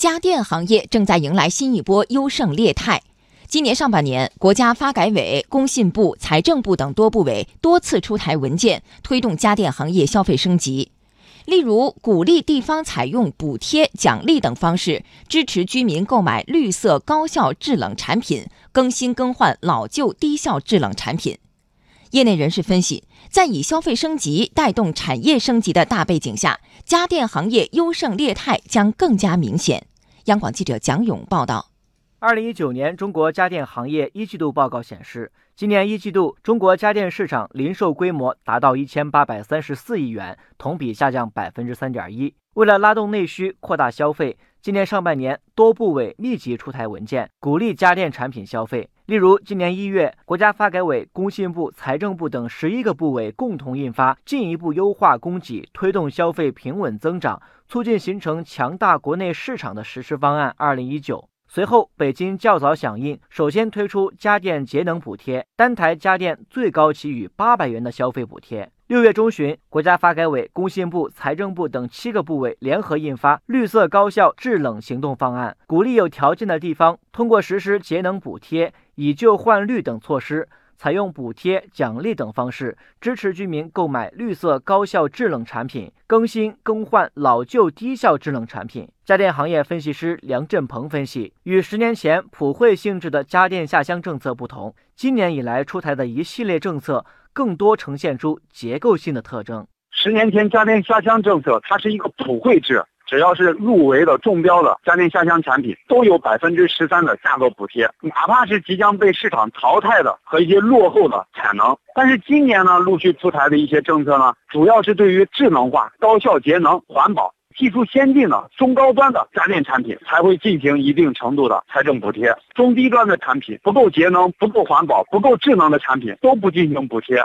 家电行业正在迎来新一波优胜劣汰。今年上半年，国家发改委、工信部、财政部等多部委多次出台文件，推动家电行业消费升级。例如，鼓励地方采用补贴、奖励等方式，支持居民购买绿色高效制冷产品，更新更换老旧低效制冷产品。业内人士分析，在以消费升级带动产业升级的大背景下，家电行业优胜劣汰将更加明显。央广记者蒋勇报道。二零一九年中国家电行业一季度报告显示，今年一季度中国家电市场零售规模达到一千八百三十四亿元，同比下降百分之三点一。为了拉动内需、扩大消费，今年上半年多部委密集出台文件，鼓励家电产品消费。例如，今年一月，国家发改委、工信部、财政部等十一个部委共同印发《进一步优化供给、推动消费平稳增长、促进形成强大国内市场的实施方案（二零一九）》。随后，北京较早响应，首先推出家电节能补贴，单台家电最高给予八百元的消费补贴。六月中旬，国家发改委、工信部、财政部等七个部委联合印发《绿色高效制冷行动方案》，鼓励有条件的地方通过实施节能补贴、以旧换绿等措施。采用补贴、奖励等方式支持居民购买绿色高效制冷产品，更新更换老旧低效制冷产品。家电行业分析师梁振鹏分析，与十年前普惠性质的家电下乡政策不同，今年以来出台的一系列政策更多呈现出结构性的特征。十年前家电下乡政策，它是一个普惠制。只要是入围的中标的家电下乡产品，都有百分之十三的价格补贴，哪怕是即将被市场淘汰的和一些落后的产能。但是今年呢，陆续出台的一些政策呢，主要是对于智能化、高效节能、环保、技术先进的中高端的家电产品才会进行一定程度的财政补贴，中低端的产品不够节能、不够环保、不够智能的产品都不进行补贴。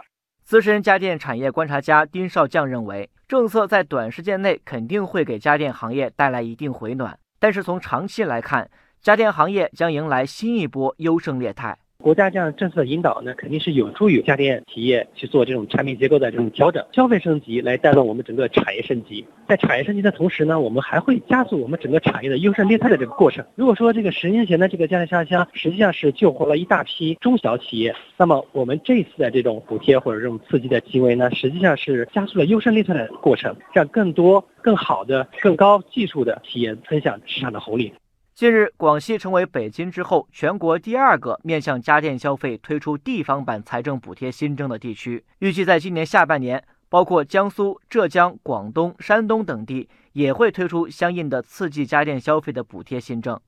资深家电产业观察家丁少将认为。政策在短时间内肯定会给家电行业带来一定回暖，但是从长期来看，家电行业将迎来新一波优胜劣汰。国家这样政策的引导呢，肯定是有助于家电企业去做这种产品结构的这种调整、消费升级，来带动我们整个产业升级。在产业升级的同时呢，我们还会加速我们整个产业的优胜劣汰的这个过程。如果说这个十年前的这个家电下乡实际上是救活了一大批中小企业，那么我们这次的这种补贴或者这种刺激的行为呢，实际上是加速了优胜劣汰的过程，让更多更好的、更高技术的企业分享市场的红利。近日，广西成为北京之后全国第二个面向家电消费推出地方版财政补贴新政的地区。预计在今年下半年，包括江苏、浙江、广东、山东等地也会推出相应的刺激家电消费的补贴新政。